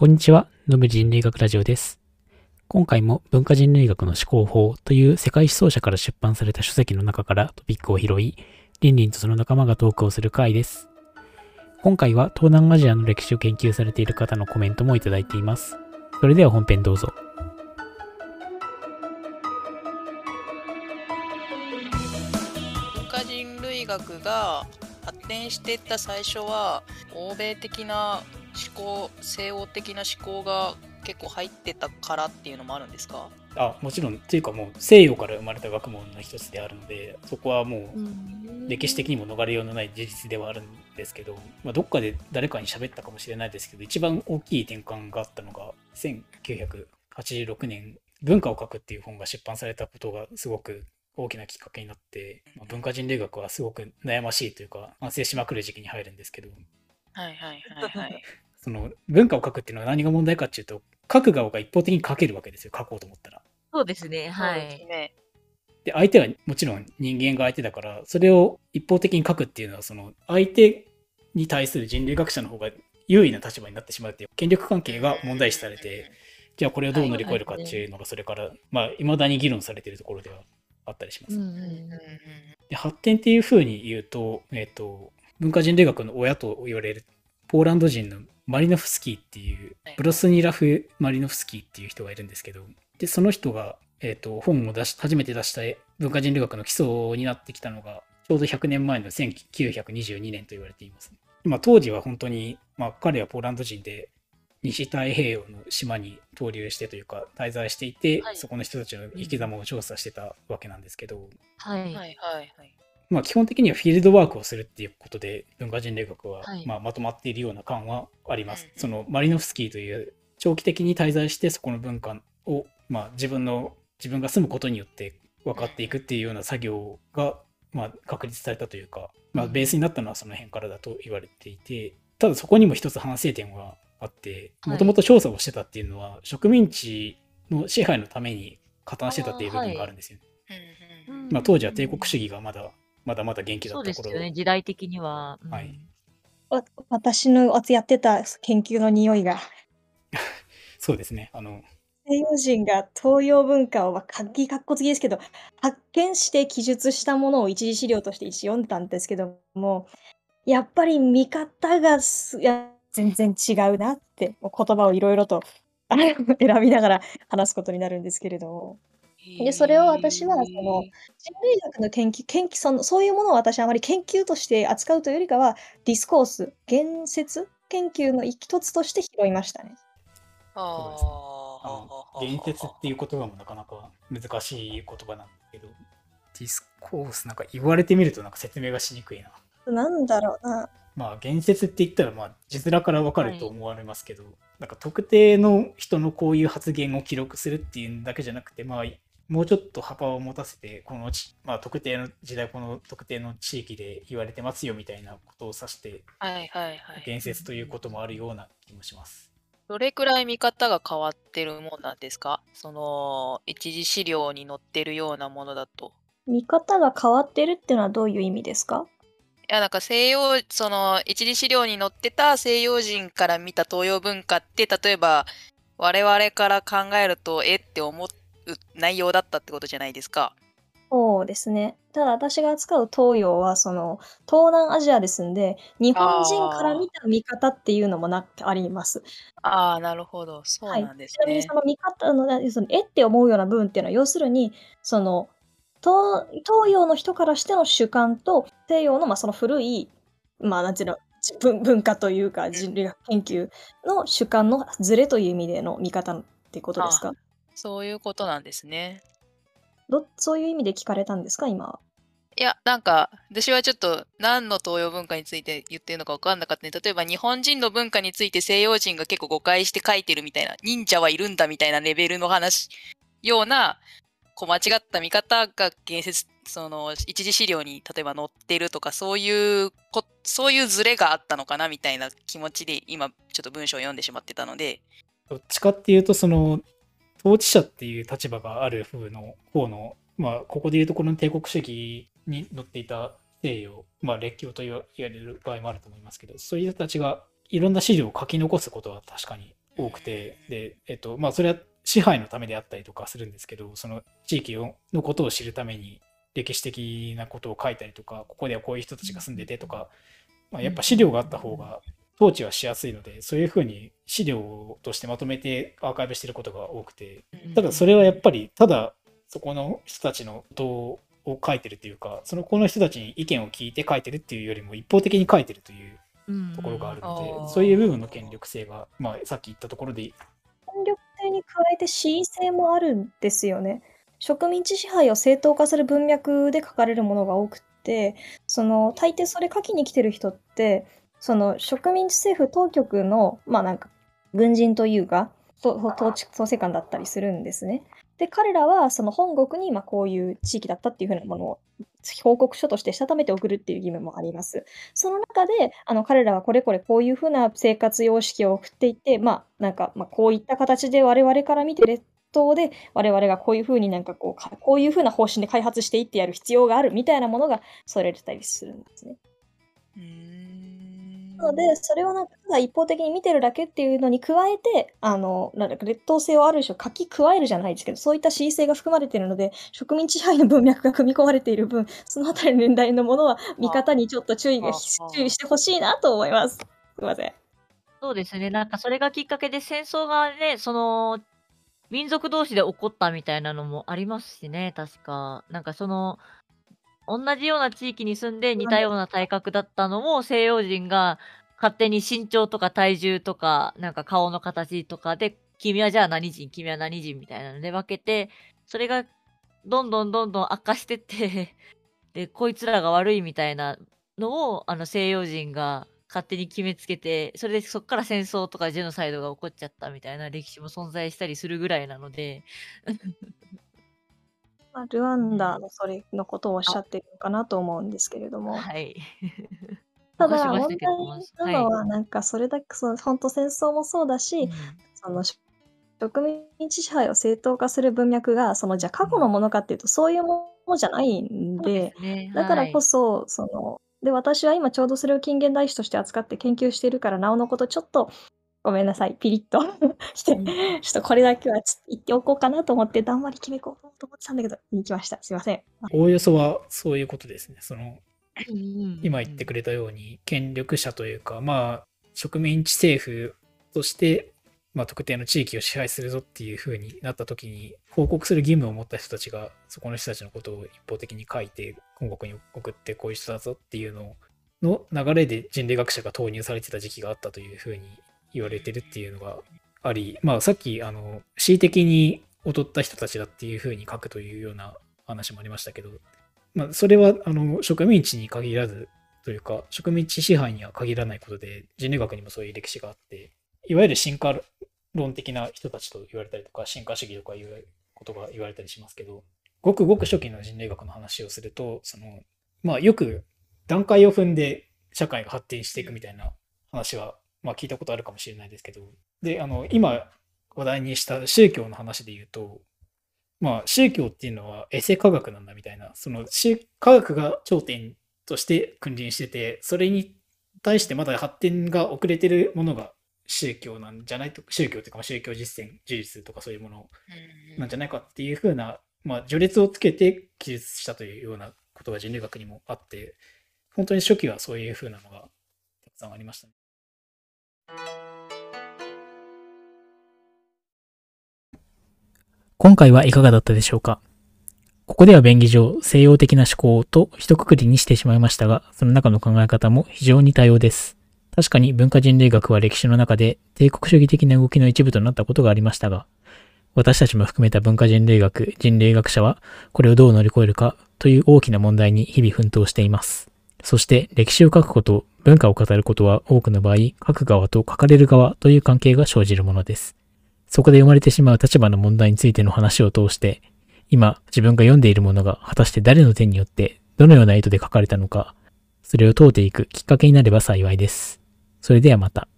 こんにちは、野村人類学ラジオです。今回も文化人類学の思考法という世界思想者から出版された書籍の中からトピックを拾い、リンリンとその仲間がトークをする回です。今回は東南アジアの歴史を研究されている方のコメントもいただいています。それでは本編どうぞ。文化人類学が発展していった最初は欧米的な考西欧的な思考が結構入ってたからっていうのもあるんですか？あ、もちろん、っていうかもう西洋から生まれた学問の一つであるので、そこはもう歴史的にも逃れようのない事実ではあるんですけど、まあ、どっかで誰かに喋ったかもしれないですけど一番大きい転換があったのが1986年「文化を書く」っていう本が出版されたことがすごく大きなきっかけになって、まあ文化人類学はすごく悩ましいというか反省しまくる時期に入るんですけど。はいはいはいはいその文化を書くっていうのは何が問題かっていうと書く側が一方的に書けるわけですよ書こうと思ったら。そうですね、はい。ねで相手はもちろん人間が相手だからそれを一方的に書くっていうのはその相手に対する人類学者の方が優位な立場になってしまうっていう権力関係が問題視されてじゃあこれをどう乗り越えるかっていうのがそれからまあ未だに議論されているところではあったりします。で発展っていうふうに言うと,、えっと文化人類学の親と言われるポーランド人のマリノフスキーっていうはいブロスニラフ・マリノフスキーっていう人がいるんですけどでその人が、えっと本を出し初めて出した文化人類学の基礎になってきたのがちょうど100年前の1922年と言われています。まあ、当時は本当に、まあ、彼はポーランド人で西太平洋の島に投留してというか滞在していて、はいそこの人たちの生き様を調査してたわけなんですけど、はい。はいはいはいまあ、基本的にはフィールドワークをするっていうことで文化人類学は、はい。まあ、まとまっているような感はあります。うん。そのマリノフスキーという長期的に滞在してそこの文化を、まあ、自分の自分が住むことによって分かっていくっていうような作業が、まあ、確立されたというか、まあ、うん。ベースになったのはその辺からだと言われていてただそこにも一つ反省点はあってはい。もともと調査をしてたっていうのは植民地の支配のために加担してたっていう部分があるんですよ。うんうんうん。まあ、当時は帝国主義がまだまだまだ元気だそうった頃ですよね、時代的には。うん。はい。わ私のやってた研究の匂いが。そうですね。あの、西洋人が東洋文化をまあかっきかっこつきですけど発見して記述したものを一次資料として一応読んだんですけどもやっぱり見方がすいや全然違うなって言葉をいろいろと選びながら話すことになるんですけれどもでそれを私はその人類学の研究研究そのそういうものを私はあまり研究として扱うというよりかは discourse 言説研究の一つとして拾いましたね。ああのー言説っていう言葉もなかなか難しい言葉なんですけど、 discourse なんか言われてみるとなんか説明がしにくいな。なんだろうな。まあ言説って言ったらまあ字面からわかると思われますけど、なんか特定の人のこういう発言を記録するっていうだけじゃなくて、まあもうちょっと幅を持たせて、このち、まあ、特定の時代、この特定の地域で言われてますよみたいなことを指して、はいはいはい言説ということもあるような気もします。どれくらい見方が変わってるもんなんですか？その一次資料に載ってるようなものだと。見方が変わってるっていうのはどういう意味ですか？いやなんか西洋その一次資料に載ってた西洋人から見た東洋文化って例えば我々から考えるとえって思う内容だったってことじゃないですか。そうですね。ただ私が扱う東洋はその東南アジアですんで日本人から見た見方っていうのもなあります。ああなるほどそうはいなんですねちなみにそ。の見方のなそのえって思うような部分っていうのは要するにその東東洋の人からしての主観と西洋のまあその古いまあなんていうの文文化というか人類学研究の主観のズレという意味での見方っていうことですか？そういうことなんですね。どそういう意味で聞かれたんですか？今は。いや、なんか、私はちょっと何の東洋文化について言ってるのか分かんなかったね。例えば日本人の文化について西洋人が結構誤解して書いてるみたいな、忍者はいるんだみたいなレベルの話、ような、こう間違った見方が言説、その一次資料に例えば載ってるとか、そういうこ、そういうズレがあったのかなみたいな気持ちで今ちょっと文章を読んでしまってたので、どっちかっていうと、その、統治者っていう立場がある風の方の、まあ、ここでいうところの帝国主義に乗っていた西洋、まあ、列強と言わ言われる場合もあると思いますけど、そういう人たちがいろんな資料を書き残すことは確かに多くて、で、えっと、まあ、それは支配のためであったりとかするんですけど、その地域のことを知るために歴史的なことを書いたりとか、ここではこういう人たちが住んでてとか、まあ、やっぱ資料があった方が統治はしやすいので、そういうふうに資料としてまとめてアーカイブしてることが多くて、ただそれはやっぱり、ただそこの人たちのことを書いてるっていうか、そのこの人たちに意見を聞いて書いてるっていうよりも一方的に書いてるというところがあるので、うんそういう部分の権力性が、まあ、さっき言ったところで、権力性に加えて恣意性もあるんですよね。植民地支配を正当化する文脈で書かれるものが多くて、その大抵それ書きに来てる人って、その植民地政府当局の、まあなんか、軍人というか、統治統制官だったりするんですね。で、彼らはその本国にまあこういう地域だったっていうふうなものを報告書としてしたためて送るっていう義務もあります。その中で、あの彼らはこれこれこういうふうな生活様式を送っていて、まあなんか、まあ、こういった形で我々から見て列島で我々がこういうふうになんかこう、こういうふうな方針で開発していってやる必要があるみたいなものがそれてたりするんですね。うんなので、それをなんかただ一方的に見てるだけっていうのに加えて、あの、なんだか劣等性をある種書き加えるじゃないですけど、そういった恣意性が含まれているので、植民地支配の文脈が組み込まれている分、そのあたりの年代のものは見方にちょっと注意が注意してほしいなと思います。すいません。そうですね。なんかそれがきっかけで戦争がね、その、民族同士で起こったみたいなのもありますしね、確か。なんかその、同じような地域に住んで似たような体格だったのも西洋人が勝手に身長とか体重とか、なんか顔の形とかで、君はじゃあ何人、君は何人みたいなので分けて、それがどんどんどんどん悪化してって、で、こいつらが悪いみたいなのを、あの西洋人が勝手に決めつけて、それでそこから戦争とかジェノサイドが起こっちゃったみたいな歴史も存在したりするぐらいなので、まあ、ルワンダのそれのことをおっしゃってるのかなと思うんですけれども。はい。ただ問題なのは、なんかそれだけ、その本当戦争もそうだし、うんその植民地支配を正当化する文脈が、そのじゃあ過去のものかっていうと、そういうものじゃないんでね。だからこはいそ、その、で、私は今ちょうどそれを近現代史として扱って研究しているから、なおのことちょっと、ごめんなさい、ピリッと して、うんちょっとこれだけはつ言っておこうかなと思って、だんまり決めこうと思ってたんだけど、言いきました。すいません。おおよそはそういうことですね。その、うん今言ってくれたように、権力者というか、まあ、植民地政府として、まあ、特定の地域を支配するぞっていう風になった時に、報告する義務を持った人たちが、そこの人たちのことを一方的に書いて、本国に送ってこういう人だぞっていうのの流れで人類学者が投入されてた時期があったという風に言われてるっていうのがあり、まあ、さっき、あの、恣意的に劣った人たちだっていう風に書くというような話もありましたけど、まあ、それはあの植民地に限らずというか植民地支配には限らないことで人類学にもそういう歴史があっていわゆる進化論的な人たちと言われたりとか進化主義とかいうことが言われたりしますけどごくごく初期の人類学の話をするとそのまあよく段階を踏んで社会が発展していくみたいな話は、まあ、聞いたことあるかもしれないですけど。であの今話題にした宗教の話で言うとまあ、宗教っていうのはエセ科学なんだみたいな、その宗科学が頂点として君臨してて、それに対してまだ発展が遅れてるものが宗教なんじゃない？と、宗教というかまあ宗教実践、事実とかそういうものうん。なんじゃないかっていうふうな、まあ、序列をつけて記述したというようなことが人類学にもあって、本当に初期はそういうふうなのがたくさんありましたね。今回はいかがだったでしょうか？ここでは便宜上西洋的な思考と一括りにしてしまいましたが、その中の考え方も非常に多様です。確かに文化人類学は歴史の中で帝国主義的な動きの一部となったことがありましたが、私たちも含めた文化人類学、人類学者はこれをどう乗り越えるかという大きな問題に日々奮闘しています。そして歴史を書くこと、文化を語ることは多くの場合、書く側と書かれる側という関係が生じるものです。そこで生まれてしまう立場の問題についての話を通して、今自分が読んでいるものが果たして誰の手によってどのような意図で書かれたのか、それを問うていくきっかけになれば幸いです。それではまた。